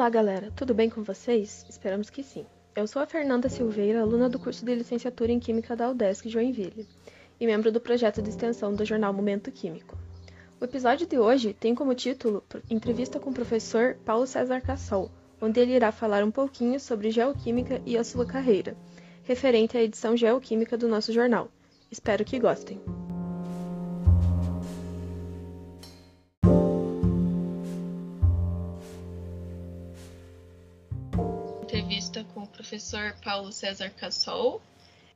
Olá, galera, tudo bem com vocês? Esperamos que sim. Eu sou a Fernanda Silveira, aluna do curso de licenciatura em Química da UDESC Joinville e membro do projeto de extensão do jornal Momento Químico. O episódio de hoje tem como título Entrevista com o professor Paulo César Cassol, onde ele irá falar um pouquinho sobre geoquímica e a sua carreira, referente à edição geoquímica do nosso jornal. Espero que gostem. Com o professor Paulo César Cassol.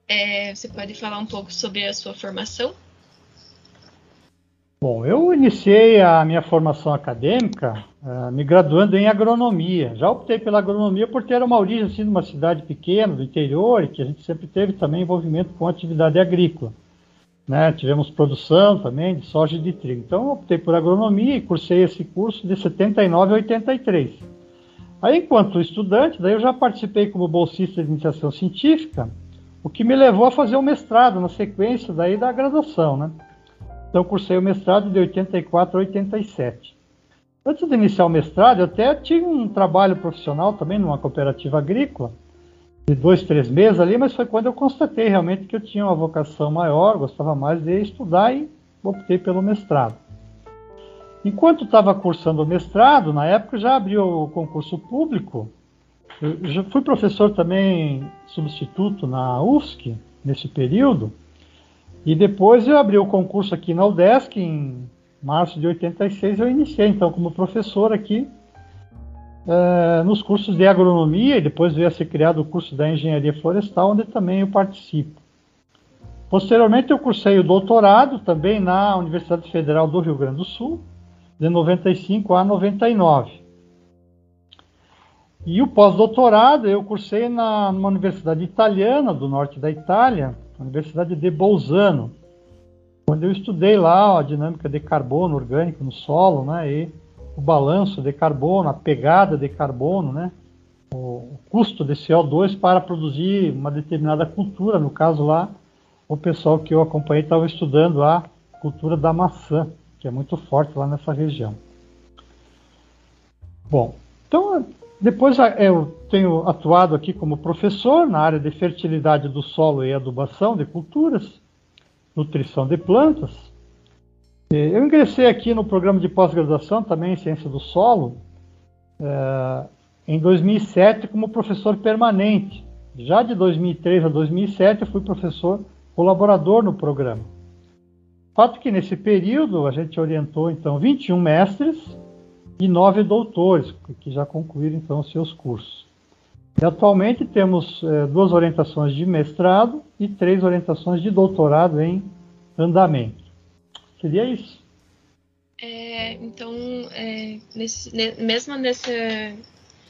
É, você pode falar um pouco sobre a sua formação? Bom, eu iniciei a minha formação acadêmica uh, me graduando em agronomia. Já optei pela agronomia por ter uma origem assim, uma cidade pequena, do interior, e que a gente sempre teve também envolvimento com atividade agrícola. Né? Tivemos produção também de soja e de trigo. Então, optei por agronomia e cursei esse curso de 79 a 83. Aí, enquanto estudante, daí eu já participei como bolsista de iniciação científica, o que me levou a fazer o mestrado na sequência daí da graduação, né? Então, cursei o mestrado de 84 a 87. Antes de iniciar o mestrado, eu até tive um trabalho profissional também numa cooperativa agrícola, de dois, três meses ali, mas foi quando eu constatei realmente que eu tinha uma vocação maior, gostava mais de estudar e optei pelo mestrado. Enquanto estava cursando o mestrado, na época já abriu o concurso público. Eu já fui professor também substituto na UFSC nesse período. E depois eu abri o concurso aqui na UDESC em março de 86. Eu iniciei então como professor aqui é, nos cursos de agronomia e depois veio a ser criado o curso da engenharia florestal, onde também eu participo. Posteriormente eu cursei o doutorado também na Universidade Federal do Rio Grande do Sul de 95 a 99. E o pós-doutorado eu cursei na, numa universidade italiana do norte da Itália, Universidade de Bolzano, onde eu estudei lá a dinâmica de carbono orgânico no solo, né, e o balanço de carbono, a pegada de carbono, né, o custo de CO2 para produzir uma determinada cultura, no caso lá, o pessoal que eu acompanhei estava estudando a cultura da maçã que é muito forte lá nessa região. Bom, então depois eu tenho atuado aqui como professor na área de fertilidade do solo e adubação de culturas, nutrição de plantas. Eu ingressei aqui no programa de pós-graduação também em ciência do solo é, em 2007 como professor permanente. Já de 2003 a 2007 eu fui professor colaborador no programa. Fato que nesse período a gente orientou então 21 mestres e 9 doutores, que já concluíram então seus cursos. E atualmente temos é, duas orientações de mestrado e três orientações de doutorado em andamento. Seria isso. É, então, é, nesse, mesmo nesse,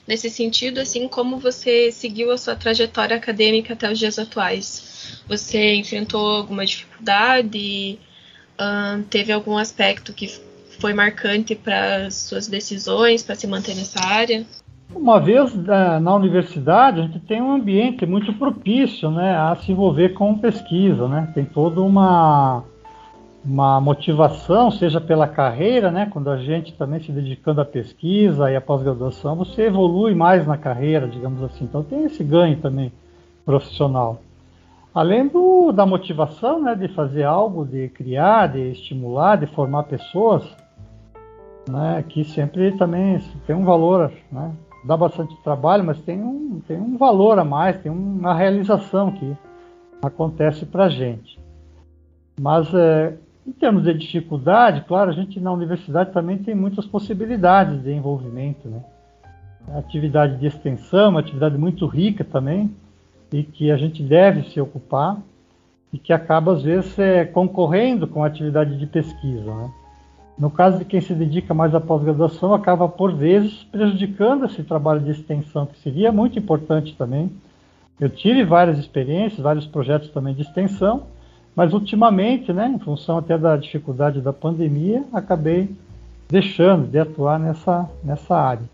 nesse sentido, assim como você seguiu a sua trajetória acadêmica até os dias atuais, você enfrentou alguma dificuldade? Teve algum aspecto que foi marcante para suas decisões, para se manter nessa área? Uma vez uh, na universidade, a gente tem um ambiente muito propício né, a se envolver com pesquisa. Né? Tem toda uma, uma motivação, seja pela carreira, né, quando a gente também se dedicando à pesquisa e à pós-graduação, você evolui mais na carreira, digamos assim. Então tem esse ganho também profissional. Além do, da motivação né, de fazer algo, de criar, de estimular, de formar pessoas, né, que sempre também tem um valor, né, dá bastante trabalho, mas tem um, tem um valor a mais, tem uma realização que acontece para a gente. Mas é, em termos de dificuldade, claro, a gente na universidade também tem muitas possibilidades de envolvimento. Né? Atividade de extensão, uma atividade muito rica também, e que a gente deve se ocupar e que acaba às vezes é, concorrendo com a atividade de pesquisa. Né? No caso de quem se dedica mais à pós-graduação, acaba por vezes prejudicando esse trabalho de extensão, que seria muito importante também. Eu tive várias experiências, vários projetos também de extensão, mas ultimamente, né, em função até da dificuldade da pandemia, acabei deixando de atuar nessa, nessa área.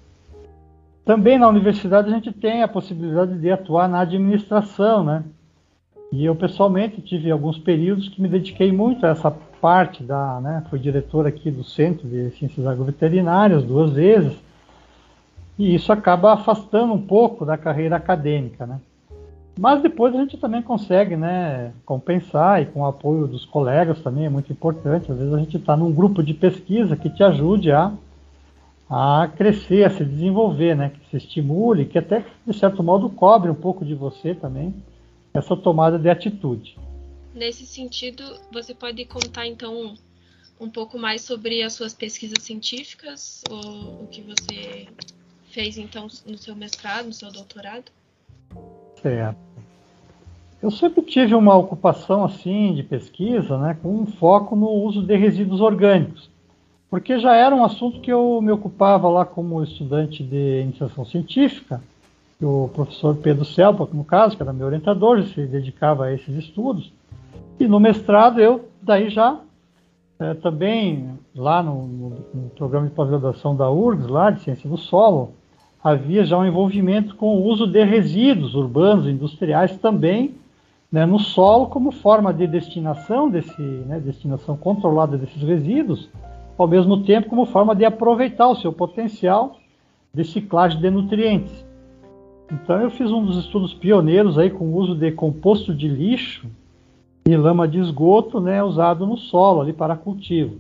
Também na universidade a gente tem a possibilidade de atuar na administração, né? E eu pessoalmente tive alguns períodos que me dediquei muito a essa parte da, né? Fui diretor aqui do Centro de Ciências Agroveterinárias duas vezes. e isso acaba afastando um pouco da carreira acadêmica, né? Mas depois a gente também consegue, né, compensar e com o apoio dos colegas também é muito importante. Às vezes a gente está num grupo de pesquisa que te ajude a, a crescer, a se desenvolver, né, que se estimule, que até de certo modo cobre um pouco de você também essa tomada de atitude. Nesse sentido, você pode contar então um pouco mais sobre as suas pesquisas científicas, ou o que você fez então no seu mestrado, no seu doutorado? Certo. Eu sempre tive uma ocupação assim de pesquisa, né, com um foco no uso de resíduos orgânicos, porque já era um assunto que eu me ocupava lá como estudante de iniciação científica. O professor Pedro Selpa, no caso, que era meu orientador, se dedicava a esses estudos. E no mestrado eu daí já é, também lá no, no, programa de pós-graduação da URGS, lá de ciência do solo, havia já um envolvimento com o uso de resíduos urbanos industriais também né, no solo como forma de destinação desse, né, destinação controlada desses resíduos, ao mesmo tempo como forma de aproveitar o seu potencial de ciclagem de nutrientes. Então eu fiz um dos estudos pioneiros aí com o uso de composto de lixo e lama de esgoto né, usado no solo ali para cultivo.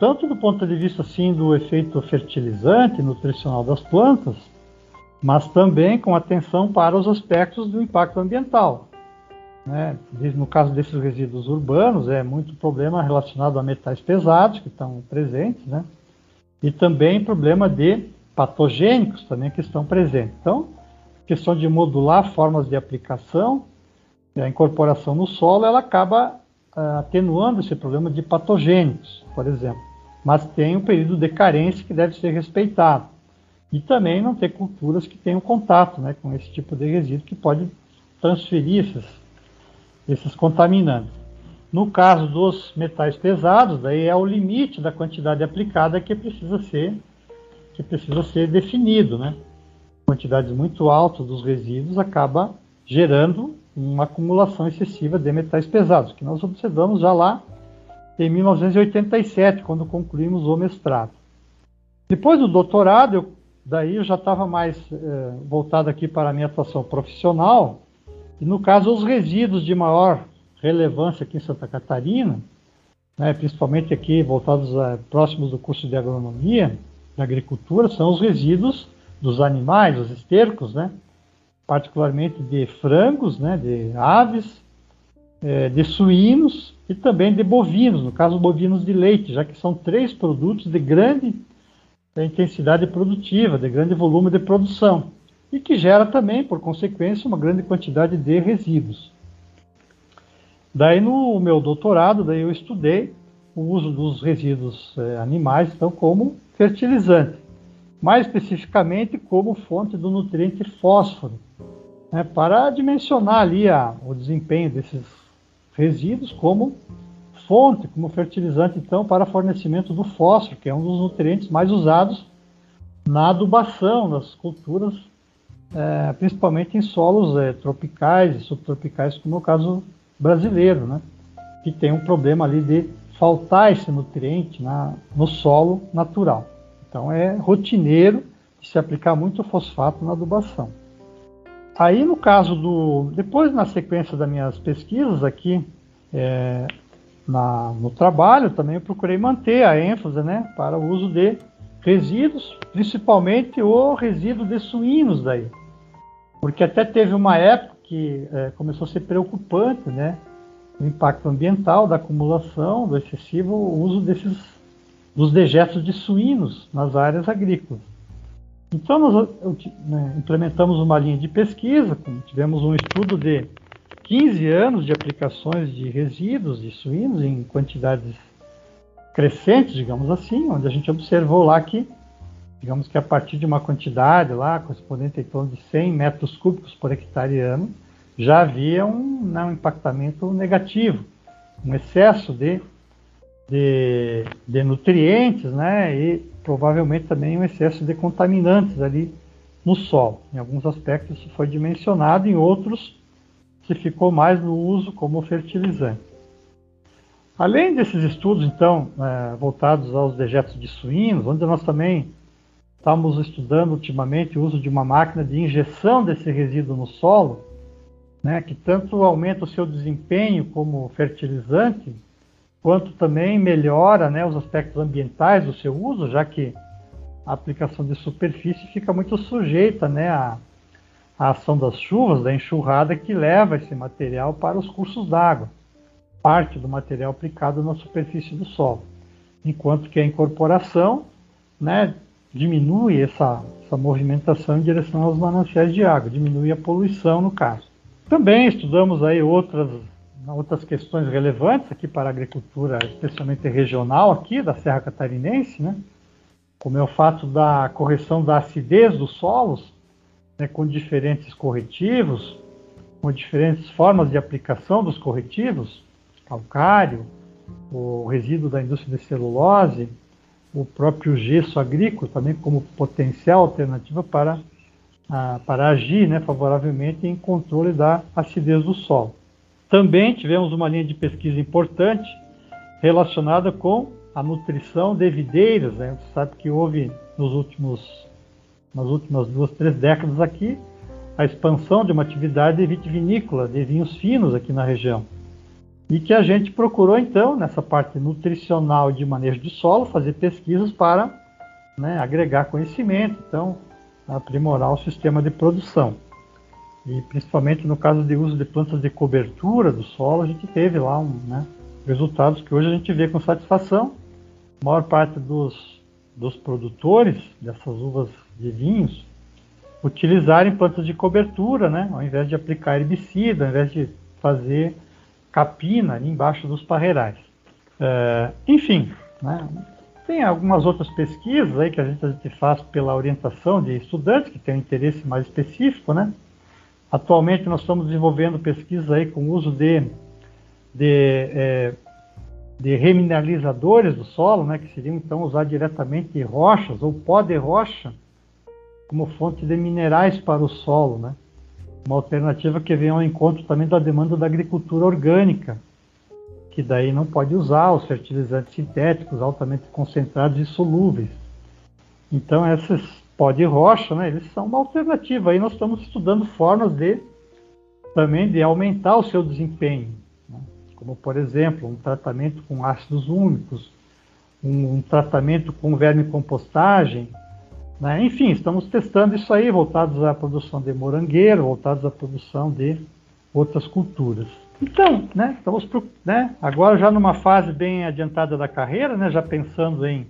Tanto do ponto de vista assim do efeito fertilizante nutricional das plantas, mas também com atenção para os aspectos do impacto ambiental. Né? No caso desses resíduos urbanos, é muito problema relacionado a metais pesados que estão presentes, né? e também problema de patogênicos também que estão presentes. Então, questão de modular formas de aplicação a incorporação no solo, ela acaba uh, atenuando esse problema de patogênicos, por exemplo. Mas tem um período de carência que deve ser respeitado. E também não ter culturas que tenham contato né, com esse tipo de resíduo que pode transferir esses, esses contaminantes. No caso dos metais pesados, daí é o limite da quantidade aplicada que precisa ser que precisa ser definido, né? Quantidades muito altas dos resíduos acaba gerando uma acumulação excessiva de metais pesados, que nós observamos já lá em 1987, quando concluímos o mestrado. Depois do doutorado, eu, daí eu já estava mais eh, voltado aqui para a minha atuação profissional, e no caso os resíduos de maior relevância aqui em Santa Catarina, né, principalmente aqui voltados a, próximos do curso de agronomia, de agricultura, são os resíduos dos animais, os estercos, né, particularmente de frangos, né, de aves, é, de suínos e também de bovinos, no caso bovinos de leite, já que são três produtos de grande intensidade produtiva, de grande volume de produção, e que gera também, por consequência, uma grande quantidade de resíduos. Daí no meu doutorado, daí eu estudei o uso dos resíduos é, animais, então como fertilizante, mais especificamente como fonte do nutriente fósforo, né, para dimensionar ali a, o desempenho desses resíduos como fonte, como fertilizante, então, para fornecimento do fósforo, que é um dos nutrientes mais usados na adubação das culturas, é, principalmente em solos é, tropicais e subtropicais, como é o caso brasileiro, né, que tem um problema ali de faltar esse nutriente na, no solo natural. Então é rotineiro de se aplicar muito fosfato na adubação. Aí, no caso do. Depois, na sequência das minhas pesquisas aqui é, na, no trabalho, também eu procurei manter a ênfase né, para o uso de resíduos, principalmente o resíduo de suínos daí. Porque até teve uma época que é, começou a ser preocupante né, o impacto ambiental da acumulação, do excessivo uso desses dos dejetos de suínos nas áreas agrícolas. Então, nós né, implementamos uma linha de pesquisa, tivemos um estudo de 15 anos de aplicações de resíduos de suínos em quantidades crescentes, digamos assim, onde a gente observou lá que, digamos que a partir de uma quantidade lá, correspondente em torno de 100 metros cúbicos por hectare ano, já havia um, né, um impactamento negativo, um excesso de, de, de nutrientes, né, e provavelmente também um excesso de contaminantes ali no solo. Em alguns aspectos isso foi dimensionado, em outros se ficou mais no uso como fertilizante. Além desses estudos, então, é, voltados aos dejetos de suínos, onde nós também estamos estudando ultimamente o uso de uma máquina de injeção desse resíduo no solo, né, que tanto aumenta o seu desempenho como fertilizante, quanto também melhora né, os aspectos ambientais do seu uso, já que a aplicação de superfície fica muito sujeita né, à, à ação das chuvas, da enxurrada que leva esse material para os cursos d'água, parte do material aplicado na superfície do solo, enquanto que a incorporação né, diminui essa, essa movimentação em direção aos mananciais de água, diminui a poluição no caso. Também estudamos aí outras outras questões relevantes aqui para a agricultura, especialmente regional aqui da Serra Catarinense, né? como é o fato da correção da acidez dos solos, né, com diferentes corretivos, com diferentes formas de aplicação dos corretivos, calcário, o resíduo da indústria de celulose, o próprio gesso agrícola também como potencial alternativa para, ah, para agir né, favoravelmente em controle da acidez do solo. Também tivemos uma linha de pesquisa importante relacionada com a nutrição de videiras. Né? Você sabe que houve nos últimos, nas últimas duas, três décadas aqui a expansão de uma atividade vitivinícola, de vinhos finos aqui na região. E que a gente procurou, então, nessa parte nutricional de manejo de solo, fazer pesquisas para né, agregar conhecimento, então, aprimorar o sistema de produção. E principalmente no caso de uso de plantas de cobertura do solo, a gente teve lá um, né, resultados que hoje a gente vê com satisfação. A maior parte dos, dos produtores dessas uvas de vinhos utilizarem plantas de cobertura, né, ao invés de aplicar herbicida, ao invés de fazer capina ali embaixo dos parreirais. É, enfim, né, tem algumas outras pesquisas aí que a gente, a gente faz pela orientação de estudantes que têm um interesse mais específico, né? Atualmente nós estamos desenvolvendo pesquisa aí com o uso de, de, é, de remineralizadores do solo, né, que seriam então usar diretamente rochas ou pó de rocha como fonte de minerais para o solo, né? Uma alternativa que vem ao encontro também da demanda da agricultura orgânica, que daí não pode usar os fertilizantes sintéticos altamente concentrados e solúveis. Então essas pó de rocha, né, eles são uma alternativa. Aí nós estamos estudando formas de também de aumentar o seu desempenho, né? como por exemplo um tratamento com ácidos úmicos, um, um tratamento com verme compostagem, né? enfim, estamos testando isso aí voltados à produção de morangueiro, voltados à produção de outras culturas. Então, né, estamos né, agora já numa fase bem adiantada da carreira, né, já pensando em,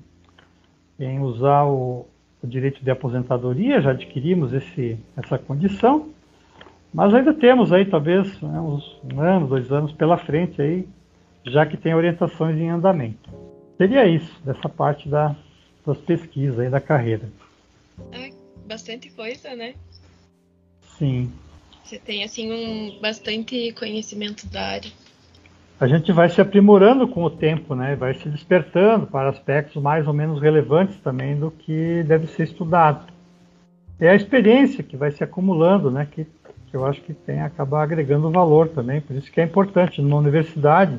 em usar o, o direito de aposentadoria, já adquirimos esse, essa condição, mas ainda temos aí talvez né, uns, um ano, dois anos pela frente aí, já que tem orientações em andamento. Seria isso, dessa parte da, das pesquisas aí da carreira. É bastante coisa, né? Sim. Você tem assim um bastante conhecimento da área a gente vai se aprimorando com o tempo, né? Vai se despertando para aspectos mais ou menos relevantes também do que deve ser estudado. É a experiência que vai se acumulando, né? Que, que eu acho que tem acabar agregando valor também. Por isso que é importante numa universidade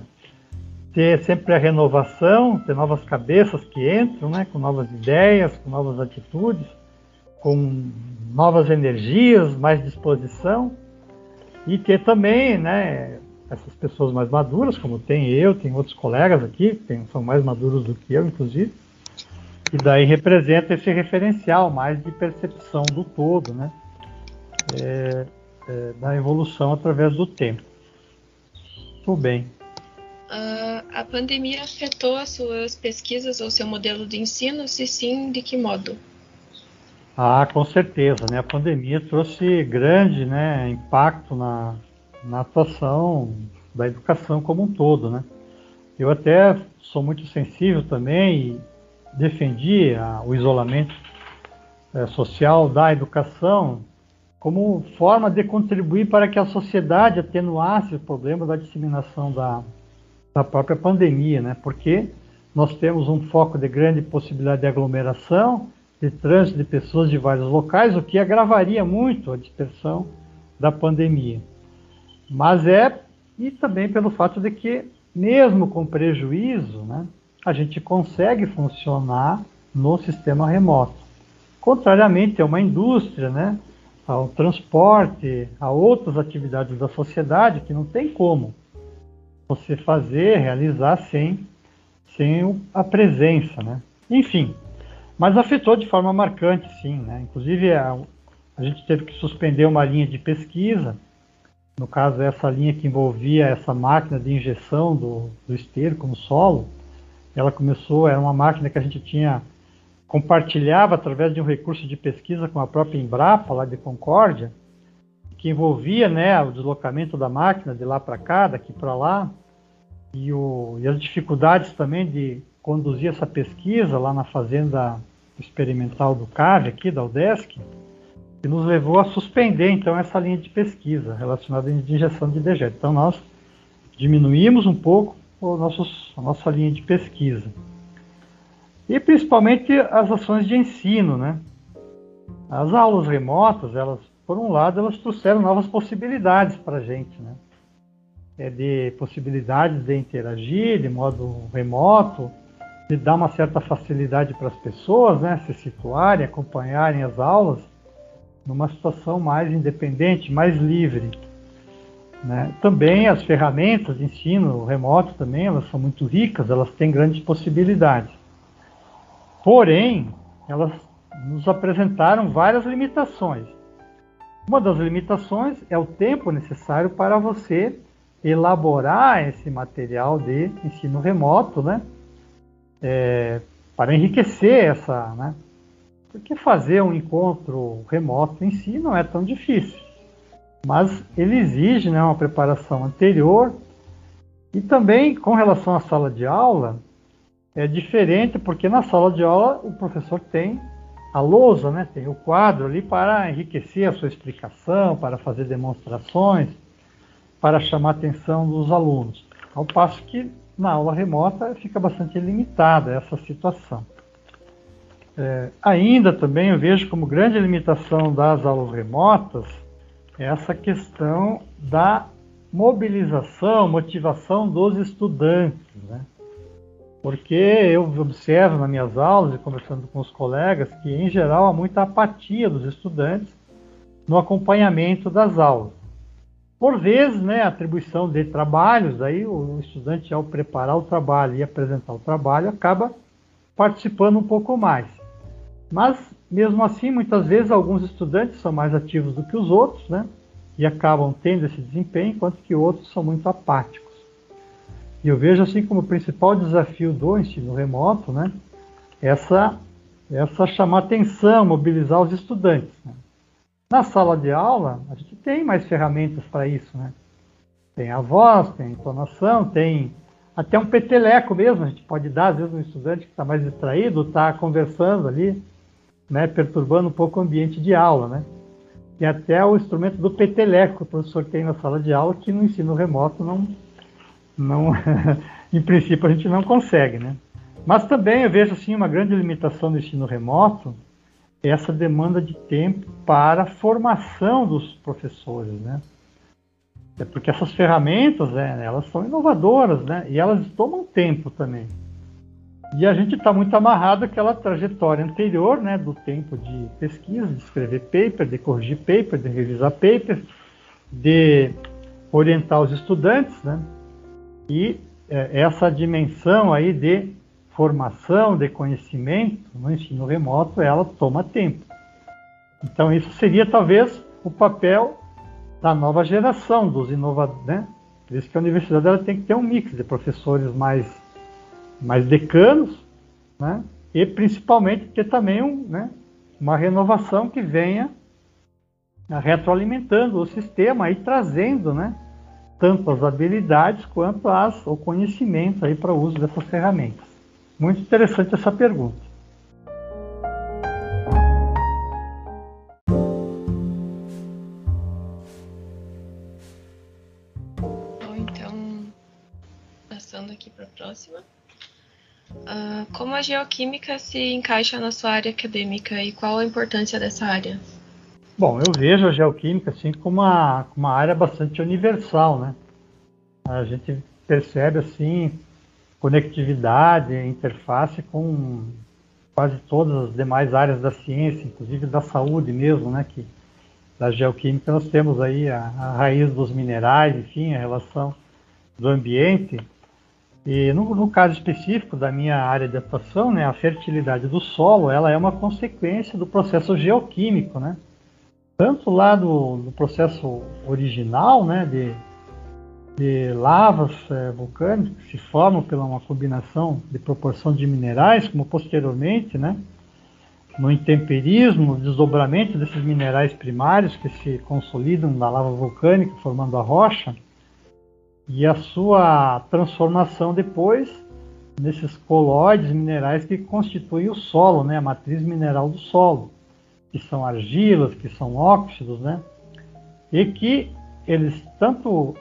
ter sempre a renovação, ter novas cabeças que entram, né? Com novas ideias, com novas atitudes, com novas energias, mais disposição e ter também, né? essas pessoas mais maduras, como tem eu, tem outros colegas aqui, que são mais maduros do que eu, inclusive, e daí representa esse referencial mais de percepção do todo, né? É, é, da evolução através do tempo. Tudo bem. Uh, a pandemia afetou as suas pesquisas ou seu modelo de ensino? Se sim, de que modo? Ah, com certeza, né? A pandemia trouxe grande né, impacto na, na atuação da educação como um todo, né? Eu até sou muito sensível também e defendi a, o isolamento é, social da educação como forma de contribuir para que a sociedade atenuasse o problema da disseminação da, da própria pandemia, né? Porque nós temos um foco de grande possibilidade de aglomeração, de trânsito de pessoas de vários locais, o que agravaria muito a dispersão da pandemia. Mas é, e também pelo fato de que, mesmo com prejuízo, né, a gente consegue funcionar no sistema remoto. contrariamente a uma indústria, né, ao transporte, a outras atividades da sociedade que não tem como você fazer, realizar sem, sem a presença, né? Enfim, mas afetou de forma marcante, sim, né? Inclusive a, a gente teve que suspender uma linha de pesquisa, no caso essa linha que envolvia essa máquina de injeção do, do esterco no solo, ela começou, era uma máquina que a gente tinha compartilhava através de um recurso de pesquisa com a própria Embrapa, lá de Concórdia, que envolvia né, o deslocamento da máquina de lá para cá, daqui para lá, e, o, e, as dificuldades também de conduzir essa pesquisa lá na fazenda experimental do CAVE, aqui da UDESC, que nos levou a suspender então essa linha de pesquisa relacionada à injeção de dejeto. Então nós diminuímos um pouco nossos, a nossa linha de pesquisa e principalmente as ações de ensino, né? As aulas remotas, elas, por um lado, elas trouxeram novas possibilidades para a gente, né? É de possibilidades de interagir de modo remoto, de dar uma certa facilidade para as pessoas, né? Se situarem, acompanharem as aulas numa situação mais independente, mais livre. Né? Também as ferramentas de ensino remoto também, elas são muito ricas, elas têm grandes possibilidades. Porém, elas nos apresentaram várias limitações. Uma das limitações é o tempo necessário para você elaborar esse material de ensino remoto, né? É, para enriquecer essa, né? Porque fazer um encontro remoto em si não é tão difícil, mas ele exige né, uma preparação anterior e também com relação à sala de aula, é diferente porque na sala de aula o professor tem a lousa, né? tem o quadro ali para enriquecer a sua explicação, para fazer demonstrações, para chamar a atenção dos alunos. Ao passo que na aula remota fica bastante limitada essa situação. É, ainda também eu vejo como grande limitação das aulas remotas essa questão da mobilização, motivação dos estudantes. Né? Porque eu observo nas minhas aulas e conversando com os colegas que, em geral, há muita apatia dos estudantes no acompanhamento das aulas. Por vezes, né, atribuição de trabalhos, aí o estudante, ao preparar o trabalho e apresentar o trabalho, acaba participando um pouco mais. Mas, mesmo assim, muitas vezes alguns estudantes são mais ativos do que os outros, né, e acabam tendo esse desempenho, enquanto que outros são muito apáticos. E eu vejo assim como o principal desafio do ensino remoto, né, essa, essa chamar atenção, mobilizar os estudantes. Né. Na sala de aula, a gente tem mais ferramentas para isso, né? Tem a voz, tem a entonação, tem até um peteleco mesmo, a gente pode dar, às vezes, um estudante que está mais distraído, está conversando ali, né, perturbando um pouco o ambiente de aula, né? E até o instrumento do peteleco que o professor tem na sala de aula, que no ensino remoto não, não, em princípio a gente não consegue, né? Mas também eu vejo assim uma grande limitação do ensino remoto, essa demanda de tempo para a formação dos professores, né? É porque essas ferramentas, né, elas são inovadoras, né? E elas tomam tempo também. E a gente está muito amarrado àquela trajetória anterior, né, do tempo de pesquisa, de escrever paper, de corrigir paper, de revisar paper, de orientar os estudantes, né? E é, essa dimensão aí de formação, de conhecimento no ensino remoto, ela toma tempo. Então isso seria talvez o papel da nova geração dos inovadores, né? Por isso que a universidade ela tem que ter um mix de professores mais, mais decanos, né? E principalmente ter também um, né, uma renovação que venha retroalimentando o sistema e trazendo, né, tanto as habilidades quanto as, o conhecimento aí para o uso dessas ferramentas. Muito interessante essa pergunta. Bom, então, passando aqui para a próxima. Uh, como a geoquímica se encaixa na sua área acadêmica e qual a importância dessa área? Bom, eu vejo a geoquímica assim como uma, uma área bastante universal, né? A gente percebe assim conectividade, interface com quase todas as demais áreas da ciência, inclusive da saúde mesmo, né, que da geoquímica nós temos aí a, a raiz dos minerais, enfim, a relação do ambiente. E no, no, caso específico da minha área de atuação, né, a fertilidade do solo, ela é uma consequência do processo geoquímico, né? Tanto lá do, do processo original, né, de, de lavas é, vulcânicas que se formam pela uma combinação de proporção de minerais, como posteriormente, né, no intemperismo, desdobramento desses minerais primários que se consolidam na lava vulcânica, formando a rocha, e a sua transformação depois nesses colóides minerais que constituem o solo, né, a matriz mineral do solo, que são argilas, que são óxidos, né, e que eles tanto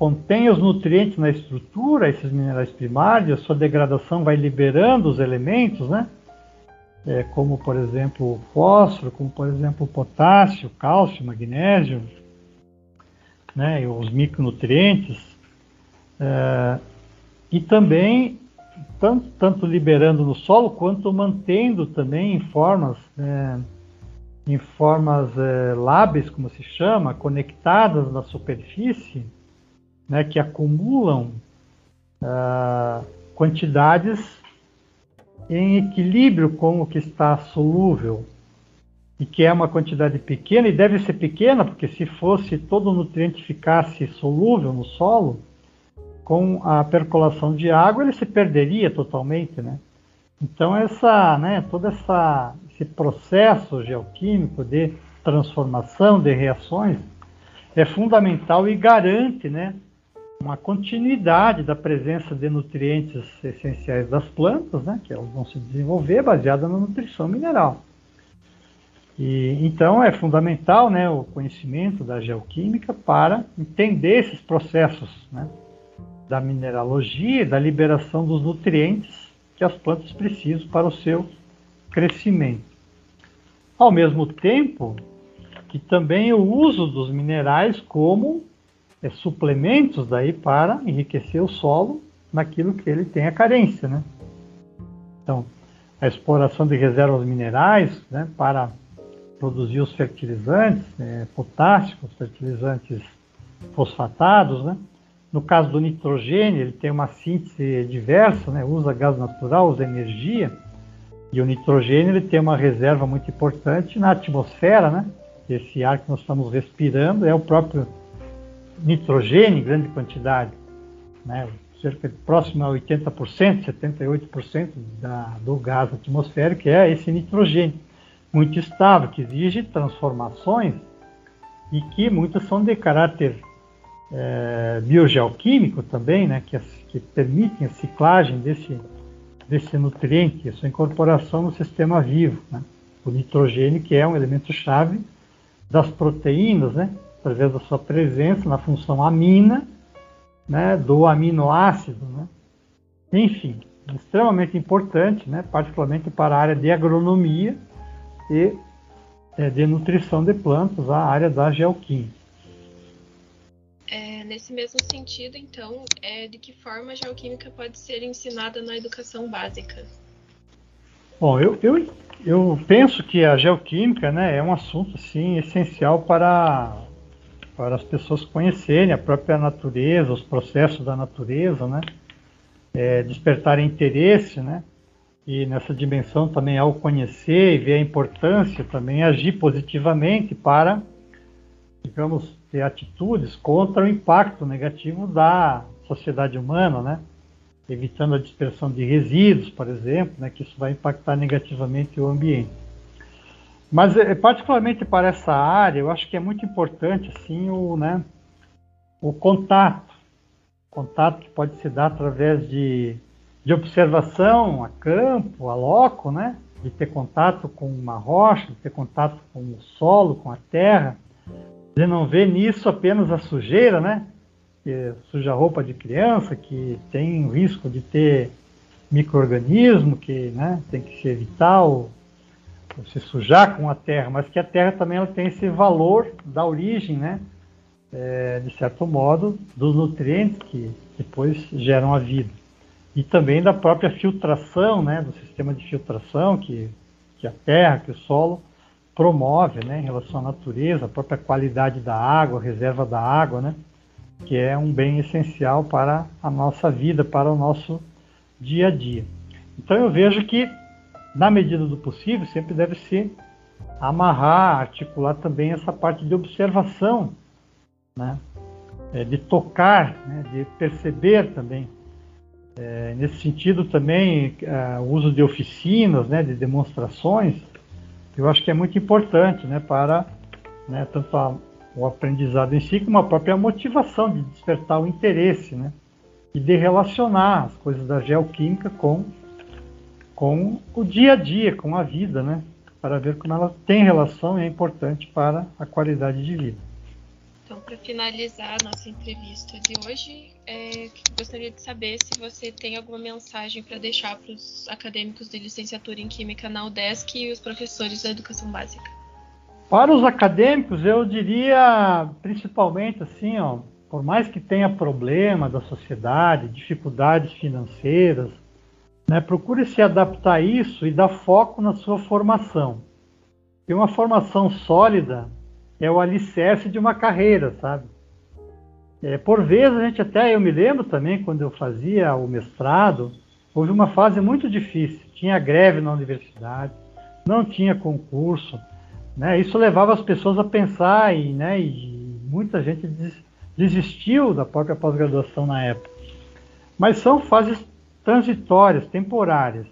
contêm os nutrientes na estrutura, esses minerais primários, sua degradação vai liberando os elementos, né, é, como por exemplo o fósforo, como por exemplo o potássio, cálcio, magnésio, né, os micronutrientes, é, e também tanto, tanto, liberando no solo quanto mantendo também em formas é, em formas é, lábeis, como se chama, conectadas na superfície, né, que acumulam é, quantidades em equilíbrio com o que está solúvel e que é uma quantidade pequena e deve ser pequena porque se fosse todo o nutriente ficasse solúvel no solo com a percolação de água ele se perderia totalmente, né? Então essa, né, todo essa, esse processo geoquímico de transformação de reações é fundamental e garante, né, uma continuidade da presença de nutrientes essenciais das plantas, né, que elas vão se desenvolver baseada na nutrição mineral. E, então é fundamental né, o conhecimento da geoquímica para entender esses processos né, da mineralogia e da liberação dos nutrientes que as plantas precisam para o seu crescimento. Ao mesmo tempo que também o uso dos minerais como é, suplementos daí para enriquecer o solo naquilo que ele tem a carência, né? Então, a exploração de reservas minerais, né, para produzir os fertilizantes, é, potássicos, fertilizantes fosfatados, né? No caso do nitrogênio, ele tem uma síntese diversa, né? usa gás natural, usa energia, e o nitrogênio ele tem uma reserva muito importante na atmosfera, né? Esse ar que nós estamos respirando é o próprio nitrogênio em grande quantidade, né, cerca de próximo a 80%, 78% da, do gás atmosférico, é esse nitrogênio, muito estável, que exige transformações e que muitas são de caráter é, biogeoquímico também, né, que, que permitem a ciclagem desse, desse nutriente, a sua incorporação no sistema vivo. Né? O nitrogênio, que é um elemento chave das proteínas, né? Através da sua presença na função amina, né, do aminoácido. Né? Enfim, extremamente importante, né, particularmente para a área de agronomia e é, de nutrição de plantas, a área da geoquímica. É, nesse mesmo sentido, então, é, de que forma a geoquímica pode ser ensinada na educação básica? Bom, eu, eu, eu penso que a geoquímica né, é um assunto assim, essencial para para as pessoas conhecerem a própria natureza, os processos da natureza, né? É, despertarem interesse, né? E nessa dimensão também ao conhecer e ver a importância também agir positivamente para, digamos, ter atitudes contra o impacto negativo da sociedade humana, né? Evitando a dispersão de resíduos, por exemplo, né? Que isso vai impactar negativamente o ambiente. Mas é, particularmente para essa área, eu acho que é muito importante assim o, né, o contato, contato que pode se dar através de, de observação a campo, a loco, né, de ter contato com uma rocha, de ter contato com o solo, com a terra, de não ver nisso apenas a sujeira, né, que suja roupa de criança, que tem o risco de ter microorganismo, que né, tem que se evitar o se sujar com a terra, mas que a terra também ela tem esse valor da origem, né? É, de certo modo, dos nutrientes que depois geram a vida. e também da própria filtração, né, do sistema de filtração que, que a terra, que o solo promove, né, em relação à natureza, a própria qualidade da água, a reserva da água, né, que é um bem essencial para a nossa vida, para o nosso dia a dia. Então eu vejo que, na medida do possível, sempre deve se amarrar, articular também essa parte de observação, né, é, de tocar, né, de perceber também. É, nesse sentido também, é, o uso de oficinas, né, de demonstrações, eu acho que é muito importante né, para né, tanto a, o aprendizado em si como a própria motivação de despertar o interesse né, e de relacionar as coisas da geoquímica com, com o dia a dia, com a vida, né, para ver como ela tem relação e é importante para a qualidade de vida. Então, para finalizar a nossa entrevista de hoje, é, gostaria de saber se você tem alguma mensagem para deixar para os acadêmicos de licenciatura em Química na UDESC e os professores da educação básica. Para os acadêmicos, eu diria principalmente assim, ó, por mais que tenha problema da sociedade, dificuldades financeiras, né, procure se adaptar a isso e dar foco na sua formação. E uma formação sólida é o alicerce de uma carreira, sabe? É, por vezes a gente até, eu me lembro também, quando eu fazia o mestrado, houve uma fase muito difícil. Tinha greve na universidade, não tinha concurso. Né? Isso levava as pessoas a pensar e, né, e muita gente desistiu da própria pós-graduação na época. Mas são fases transitórias, temporárias.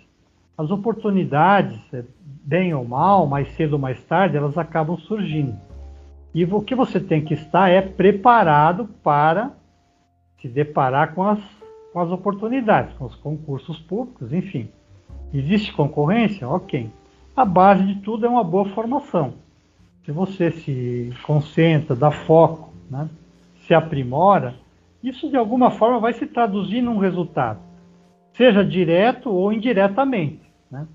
As oportunidades, é, bem ou mal, mais cedo ou mais tarde, elas acabam surgindo. E o que você tem que estar é preparado para se deparar com as, com as oportunidades, com os concursos públicos, enfim. Existe concorrência? Ok. A base de tudo é uma boa formação. Se você se concentra, dá foco, né, se aprimora, isso de alguma forma vai se traduzir num resultado, seja direto ou indiretamente. Né?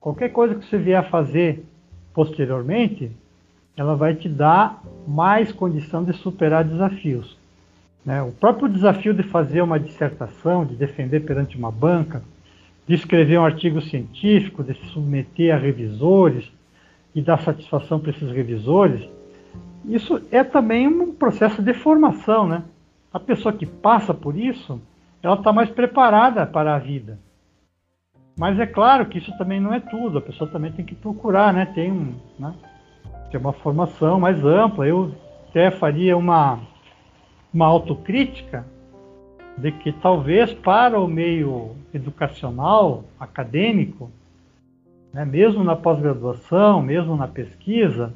Qualquer coisa que você vier a fazer posteriormente, ela vai te dar mais condição de superar desafios. Né? O próprio desafio de fazer uma dissertação, de defender perante uma banca, de escrever um artigo científico, de se submeter a revisores e dar satisfação para esses revisores, isso é também um processo de formação. Né? A pessoa que passa por isso, ela está mais preparada para a vida. Mas é claro que isso também não é tudo, a pessoa também tem que procurar, né? Tem um, né? ter uma formação mais ampla. Eu até faria uma, uma autocrítica de que talvez para o meio educacional, acadêmico, né, mesmo na pós-graduação, mesmo na pesquisa,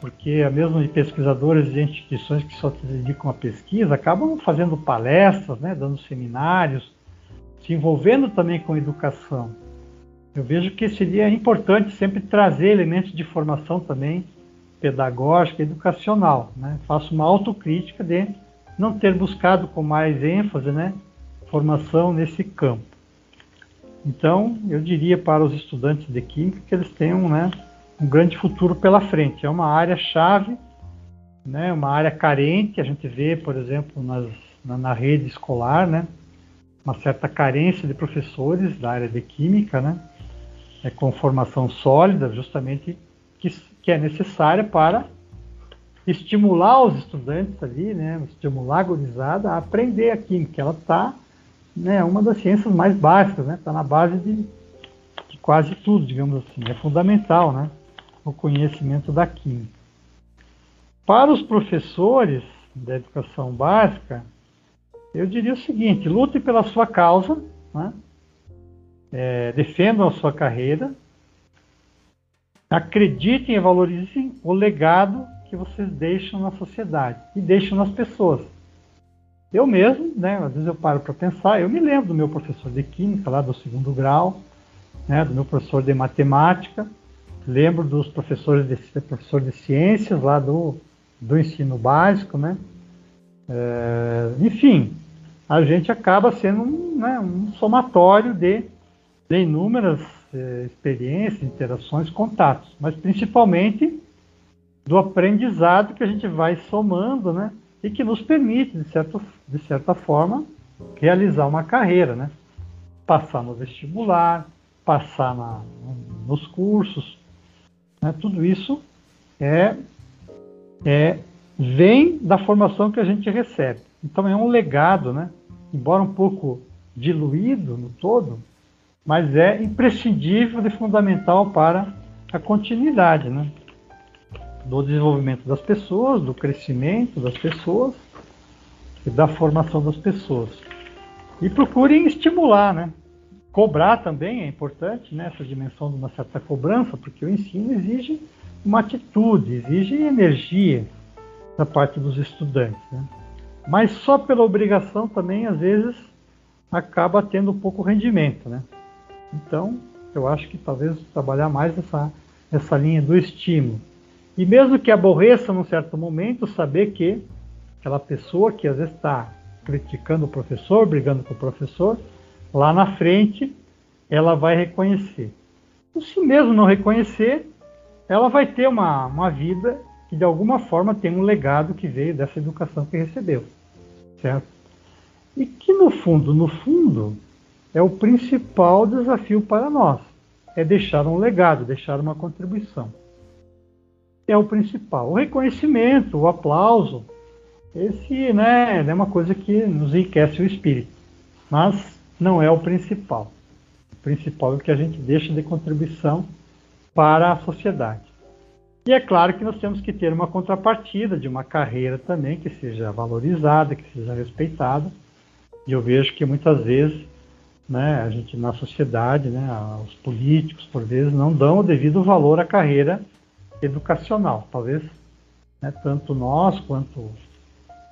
porque mesmo de pesquisadores de instituições que só se dedicam à pesquisa acabam fazendo palestras, né, dando seminários, se envolvendo também com educação. Eu vejo que seria importante sempre trazer elementos de formação também pedagógica, educacional. Né? Faço uma autocrítica de não ter buscado com mais ênfase né, formação nesse campo. Então, eu diria para os estudantes de Química que eles tenham né, um grande futuro pela frente. É uma área chave, né, uma área carente, a gente vê, por exemplo, nas, na, na, rede escolar, né, uma certa carência de professores da área de Química, né, é, com formação sólida, justamente que, que é necessária para estimular os estudantes ali, né, estimular a gurizada a aprender a química. Ela está, né, uma das ciências mais básicas, né, está na base de, de, quase tudo, digamos assim. É fundamental, né, o conhecimento da química. Para os professores da educação básica, eu diria o seguinte: lute pela sua causa, né, é, defendam a sua carreira, acreditem e valorizem o legado que vocês deixam na sociedade e deixam nas pessoas. Eu mesmo, né, às vezes eu paro para pensar, eu me lembro do meu professor de química lá do segundo grau, né, do meu professor de matemática, lembro dos professores de, professor de ciências lá do, do ensino básico, né, é, enfim, a gente acaba sendo um, né, um somatório de de inúmeras eh, experiências, interações, contatos, mas principalmente do aprendizado que a gente vai somando, né? E que nos permite, de, certo, de certa forma, realizar uma carreira, né? Passar no vestibular, passar na, nos cursos, né? tudo isso é, é vem da formação que a gente recebe. Então é um legado, né? Embora um pouco diluído no todo, mas é imprescindível e fundamental para a continuidade, né? Do desenvolvimento das pessoas, do crescimento das pessoas e da formação das pessoas. E procurem estimular, né? Cobrar também é importante, né? Essa dimensão de uma certa cobrança, porque o ensino exige uma atitude, exige energia da parte dos estudantes, né? Mas só pela obrigação também, às vezes, acaba tendo pouco rendimento, né? Então, eu acho que talvez trabalhar mais essa, essa linha do estímulo. E mesmo que aborreça num certo momento, saber que aquela pessoa que às vezes está criticando o professor, brigando com o professor, lá na frente ela vai reconhecer. E se mesmo não reconhecer, ela vai ter uma, uma vida que de alguma forma tem um legado que veio dessa educação que recebeu, certo? E que no fundo, no fundo, é o principal desafio para nós, é deixar um legado, deixar uma contribuição. É o principal. O reconhecimento, o aplauso, esse né, é uma coisa que nos enriquece o espírito, mas não é o principal. O principal é o que a gente deixa de contribuição para a sociedade. E é claro que nós temos que ter uma contrapartida de uma carreira também que seja valorizada, que seja respeitada. E eu vejo que muitas vezes, né, a gente na sociedade, né, os políticos por vezes não dão o devido valor à carreira educacional. Talvez né, tanto nós quanto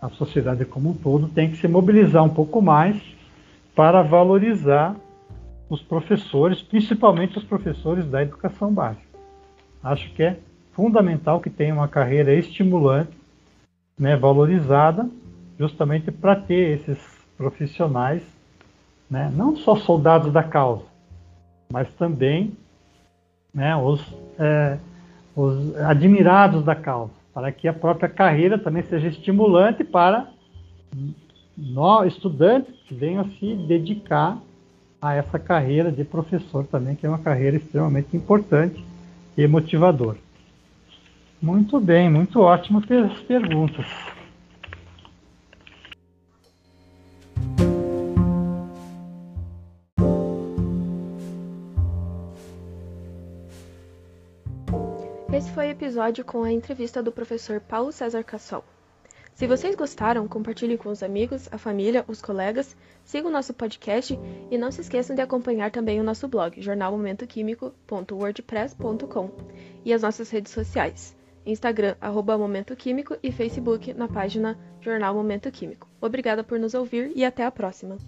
a sociedade como um todo tem que se mobilizar um pouco mais para valorizar os professores, principalmente os professores da educação básica. Acho que é fundamental que tenha uma carreira estimulante, né, valorizada, justamente para ter esses profissionais, né, não só soldados da causa, mas também né, os, é, os admirados da causa para que a própria carreira também seja estimulante para estudantes que venham se dedicar a essa carreira de professor também, que é uma carreira extremamente importante e motivadora. Muito bem, muito ótimo as perguntas. Esse foi o episódio com a entrevista do professor Paulo César Cassol. Se vocês gostaram, compartilhe com os amigos, a família, os colegas, sigam o nosso podcast e não se esqueçam de acompanhar também o nosso blog, jornalmomentoquímico.wordpress.com e as nossas redes sociais, Instagram, arroba Momento Químico e Facebook na página Jornal Momento Químico. Obrigada por nos ouvir e até a próxima!